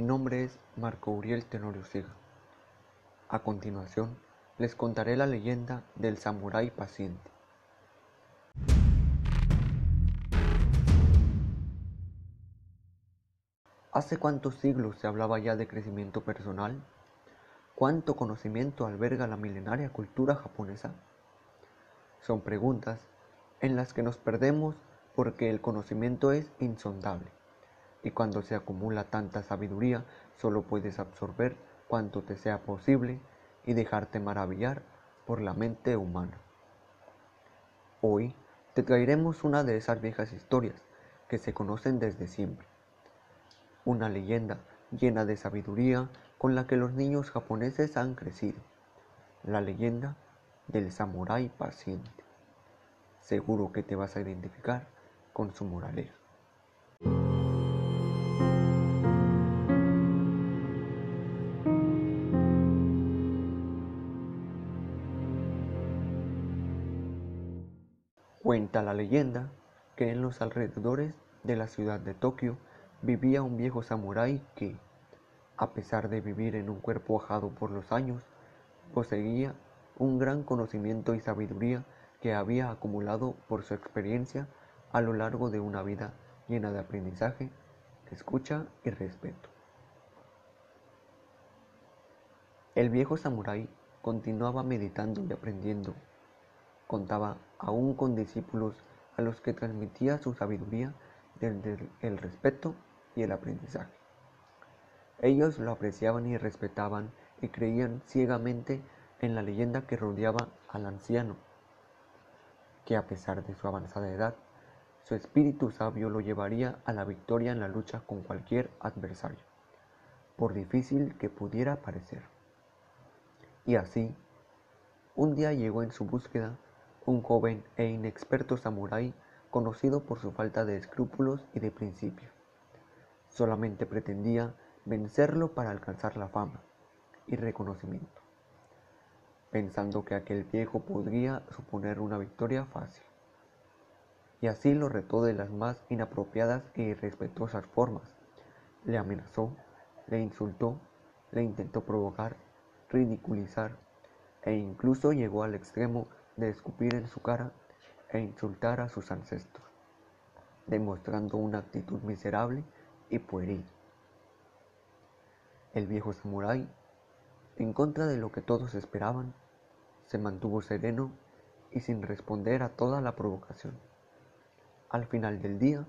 nombre es Marco Uriel Tenorio Siga. A continuación, les contaré la leyenda del samurái paciente. ¿Hace cuántos siglos se hablaba ya de crecimiento personal? ¿Cuánto conocimiento alberga la milenaria cultura japonesa? Son preguntas en las que nos perdemos porque el conocimiento es insondable y cuando se acumula tanta sabiduría solo puedes absorber cuanto te sea posible y dejarte maravillar por la mente humana. Hoy te traeremos una de esas viejas historias que se conocen desde siempre. Una leyenda llena de sabiduría con la que los niños japoneses han crecido. La leyenda del samurái paciente. Seguro que te vas a identificar con su moraleja. Cuenta la leyenda que en los alrededores de la ciudad de Tokio vivía un viejo samurái que, a pesar de vivir en un cuerpo ajado por los años, poseía un gran conocimiento y sabiduría que había acumulado por su experiencia a lo largo de una vida llena de aprendizaje, escucha y respeto. El viejo samurái continuaba meditando y aprendiendo contaba aún con discípulos a los que transmitía su sabiduría desde el respeto y el aprendizaje. Ellos lo apreciaban y respetaban y creían ciegamente en la leyenda que rodeaba al anciano, que a pesar de su avanzada edad, su espíritu sabio lo llevaría a la victoria en la lucha con cualquier adversario, por difícil que pudiera parecer. Y así, un día llegó en su búsqueda un joven e inexperto samurái conocido por su falta de escrúpulos y de principios. Solamente pretendía vencerlo para alcanzar la fama y reconocimiento, pensando que aquel viejo podría suponer una victoria fácil. Y así lo retó de las más inapropiadas e irrespetuosas formas. Le amenazó, le insultó, le intentó provocar, ridiculizar e incluso llegó al extremo de escupir en su cara e insultar a sus ancestros, demostrando una actitud miserable y pueril. El viejo samurái, en contra de lo que todos esperaban, se mantuvo sereno y sin responder a toda la provocación. Al final del día,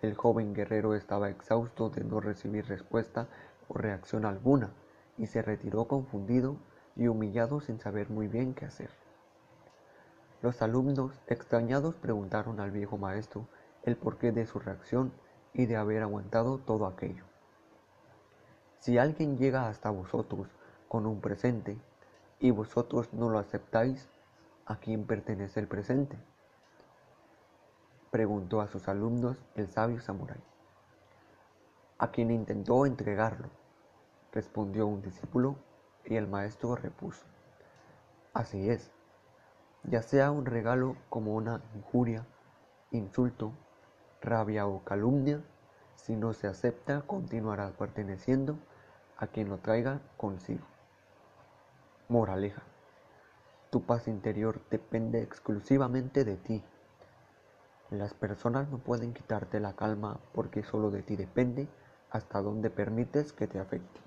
el joven guerrero estaba exhausto de no recibir respuesta o reacción alguna y se retiró confundido y humillado sin saber muy bien qué hacer. Los alumnos, extrañados, preguntaron al viejo maestro el porqué de su reacción y de haber aguantado todo aquello. Si alguien llega hasta vosotros con un presente y vosotros no lo aceptáis, ¿a quién pertenece el presente? Preguntó a sus alumnos el sabio samurái. A quien intentó entregarlo, respondió un discípulo y el maestro repuso. Así es, ya sea un regalo como una injuria, insulto, rabia o calumnia, si no se acepta continuará perteneciendo a quien lo traiga consigo. Moraleja. Tu paz interior depende exclusivamente de ti. Las personas no pueden quitarte la calma porque solo de ti depende hasta dónde permites que te afecte.